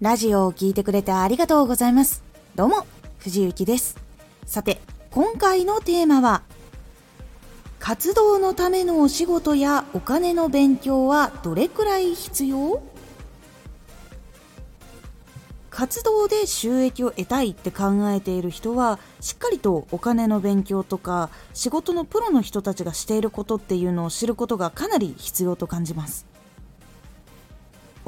ラジオを聴いてくれてありがとうございます。どうも、藤幸です。さて、今回のテーマは、活動のためのお仕事やお金の勉強はどれくらい必要？活動で収益を得たいって考えている人はしっかりとお金の勉強とか仕事のプロの人たちがしていることっていうのを知ることがかなり必要と感じます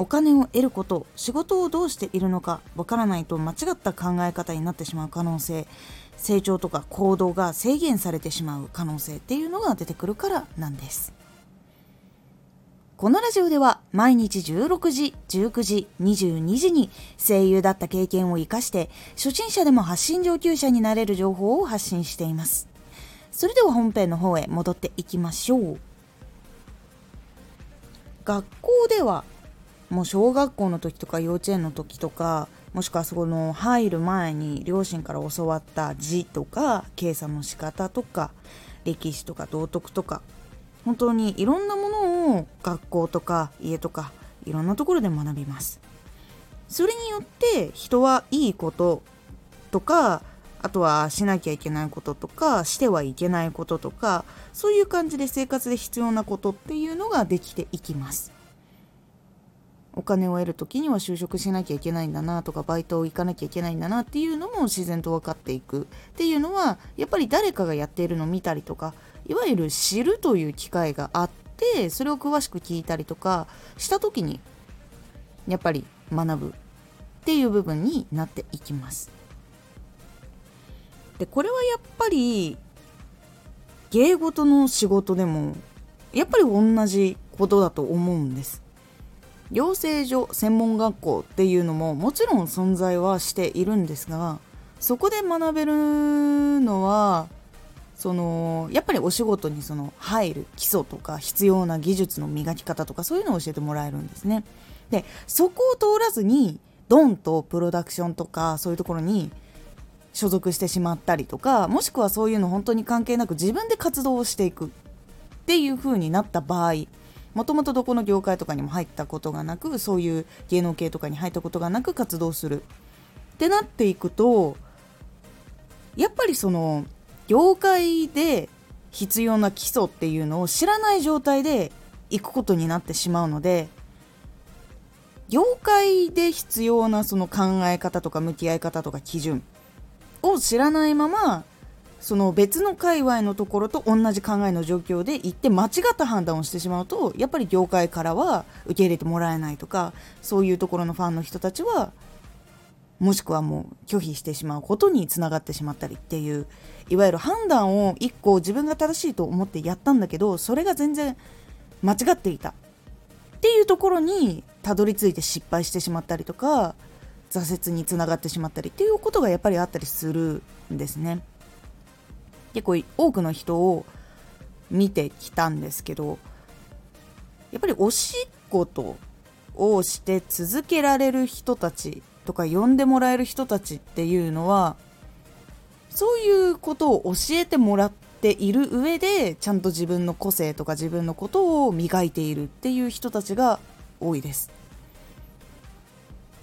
お金を得ること仕事をどうしているのかわからないと間違った考え方になってしまう可能性成長とか行動が制限されてしまう可能性っていうのが出てくるからなんですこのラジオでは毎日16時、19時、22時に声優だった経験を活かして初心者でも発信上級者になれる情報を発信しています。それでは本編の方へ戻っていきましょう。学校ではもう小学校の時とか幼稚園の時とかもしくはその入る前に両親から教わった字とか計算の仕方とか歴史とか道徳とか本当にいろんなものを学校とか家とかいろんなところで学びます。それによって人はいいこととかあとはしなきゃいけないこととかしてはいけないこととかそういう感じで生活で必要なことっていうのができていきます。お金を得る時には就職しなきゃいけないんだなとかバイトを行かなきゃいけないんだなっていうのも自然と分かっていくっていうのはやっぱり誰かがやっているのを見たりとかいわゆる知るという機会があってそれを詳しく聞いたりとかした時にやっぱり学ぶっていう部分になっていきます。でこれはやっぱり芸事の仕事でもやっぱり同じことだと思うんです。養成所専門学校っていうのももちろん存在はしているんですがそこで学べるのはそのやっぱりお仕事にその入る基礎とか必要な技術の磨き方とかそういうのを教えてもらえるんですね。でそこを通らずにドンとプロダクションとかそういうところに所属してしまったりとかもしくはそういうの本当に関係なく自分で活動をしていくっていう風になった場合もともとどこの業界とかにも入ったことがなくそういう芸能系とかに入ったことがなく活動する。ってなっていくとやっぱりその業界で必要な基礎っていうのを知らない状態で行くことになってしまうので業界で必要なその考え方とか向き合い方とか基準を知らないままその別の界隈のところと同じ考えの状況で行って間違った判断をしてしまうとやっぱり業界からは受け入れてもらえないとかそういうところのファンの人たちはもしくはもう拒否してしまうことにつながってしまったりっていういわゆる判断を1個自分が正しいと思ってやったんだけどそれが全然間違っていたっていうところにたどり着いて失敗してしまったりとか挫折につながってしまったりっていうことがやっぱりあったりするんですね。結構多くの人を見てきたんですけどやっぱりおしっことをして続けられる人たちとか呼んでもらえる人たちっていうのはそういうことを教えてもらっている上でちゃんと自分の個性とか自分のことを磨いているっていう人たちが多いです。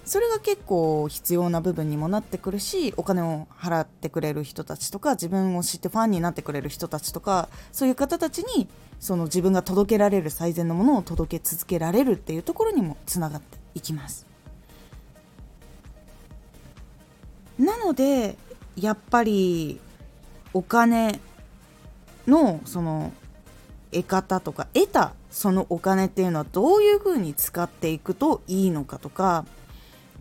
それが結構必要な部分にもなってくるしお金を払ってくれる人たちとか自分を知ってファンになってくれる人たちとかそういう方たちにその自分が届けられる最善のものを届け続けられるっていうところにもつながっていきます。なのでやっぱりお金のその得方とか得たそのお金っていうのはどういうふうに使っていくといいのかとか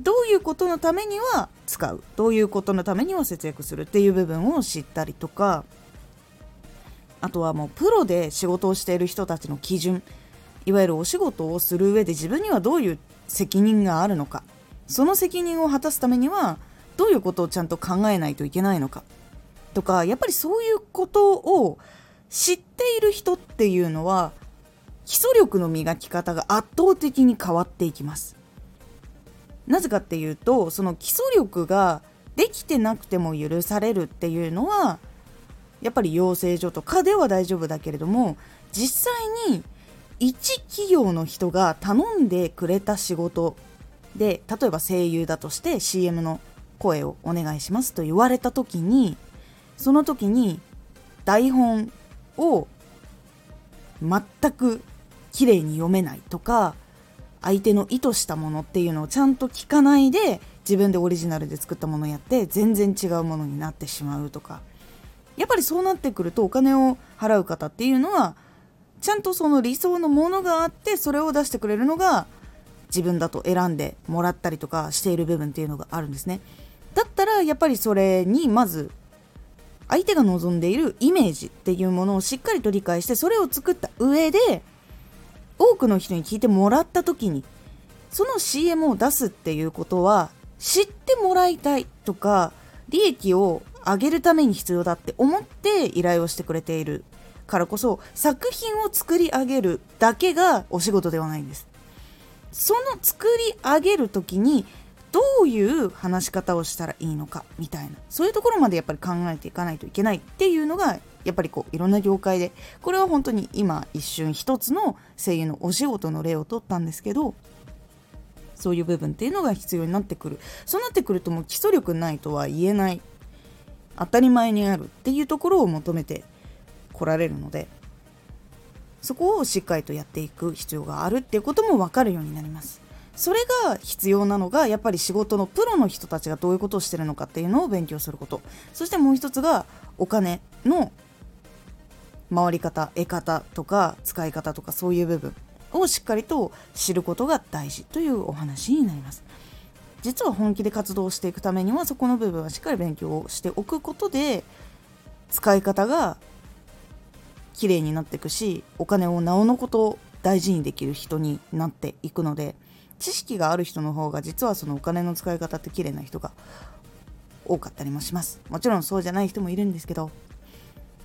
どういうことのためには使う。どういうことのためには節約するっていう部分を知ったりとか。あとはもうプロで仕事をしている人たちの基準。いわゆるお仕事をする上で自分にはどういう責任があるのか。その責任を果たすためにはどういうことをちゃんと考えないといけないのか。とかやっぱりそういうことを知っている人っていうのは基礎力の磨き方が圧倒的に変わっていきます。なぜかっていうとその基礎力ができてなくても許されるっていうのはやっぱり養成所とかでは大丈夫だけれども実際に一企業の人が頼んでくれた仕事で例えば声優だとして CM の声をお願いしますと言われた時にその時に台本を全く綺麗に読めないとか相手の意図したものっていうのをちゃんと聞かないで自分でオリジナルで作ったものをやって全然違うものになってしまうとか。やっぱりそうなってくるとお金を払う方っていうのはちゃんとその理想のものがあってそれを出してくれるのが自分だと選んでもらったりとかしている部分っていうのがあるんですね。だったらやっぱりそれにまず相手が望んでいるイメージっていうものをしっかりと理解してそれを作った上で多くの人に聞いてもらった時にその CM を出すっていうことは知ってもらいたいとか利益を上げるために必要だって思って依頼をしてくれているからこそ作品を作り上げるだけがお仕事ではないんです。その作り上げる時にどういう話し方をしたらいいのかみたいなそういうところまでやっぱり考えていかないといけないっていうのがやっぱりこういろんな業界でこれは本当に今一瞬一つの声優のお仕事の例を取ったんですけどそういう部分っていうのが必要になってくる。そうなってくるともう基礎力ないとは言えない。当たり前にあるっていうところを求めて来られるのでそこをしっかりとやっていく必要があるっていうことも分かるようになります。それが必要なのがやっぱり仕事のプロの人たちがどういうことをしてるのかっていうのを勉強すること。そしてもう一つがお金の回り方得方とか使い方とかそういう部分をしっかりと知ることが大事というお話になります。実は本気で活動していくためにはそこの部分はしっかり勉強をしておくことで使い方が綺麗になっていくしお金をなおのこと大事にできる人になっていくので知識がある人の方が実はそのお金の使い方って綺麗な人が多かったりもします。もちろんそうじゃない人もいるんですけど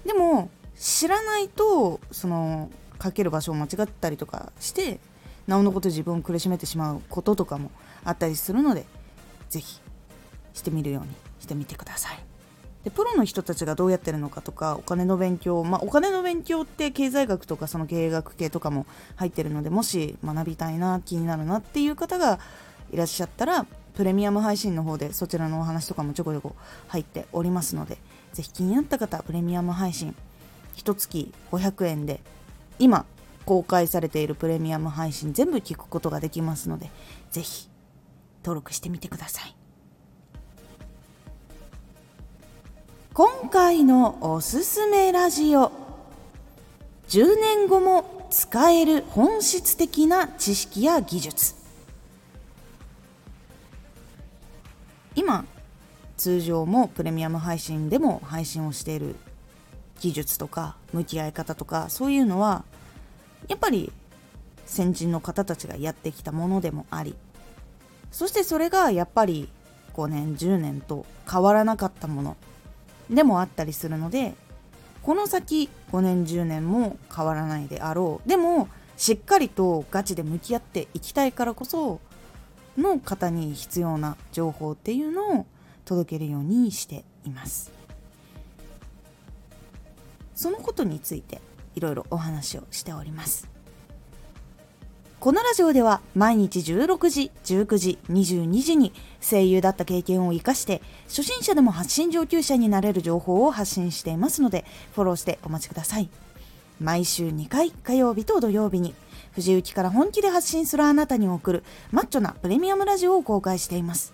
でも知らないとそのかける場所を間違ったりとかしてなおのこと自分を苦しめてしまうこととかもあったりするので是非してみるようにしてみてください。でプロの人たちがどうやってるのかとかお金の勉強まあお金の勉強って経済学とかその経営学系とかも入ってるのでもし学びたいな気になるなっていう方がいらっしゃったらプレミアム配信の方でそちらのお話とかもちょこちょこ入っておりますのでぜひ気になった方プレミアム配信1月500円で今公開されているプレミアム配信全部聞くことができますのでぜひ登録してみてください。今回のおすすめラジオ10年後も使える本質的な知識や技術。今通常もプレミアム配信でも配信をしている技術とか向き合い方とかそういうのはやっぱり先人の方たちがやってきたものでもありそしてそれがやっぱり5年10年と変わらなかったものでもあったりするのでこの先5年10年も変わらないであろう。でもしっかりとガチで向き合っていきたいからこその方に必要な情報っていうのを届けるようにしています。そのことについていろいろお話をしておりますこのラジオでは毎日16時、19時、22時に声優だった経験を生かして初心者でも発信上級者になれる情報を発信していますのでフォローしてお待ちください。毎週2回火曜日と土曜日に藤雪から本気で発信するあなたに送るマッチョなプレミアムラジオを公開しています。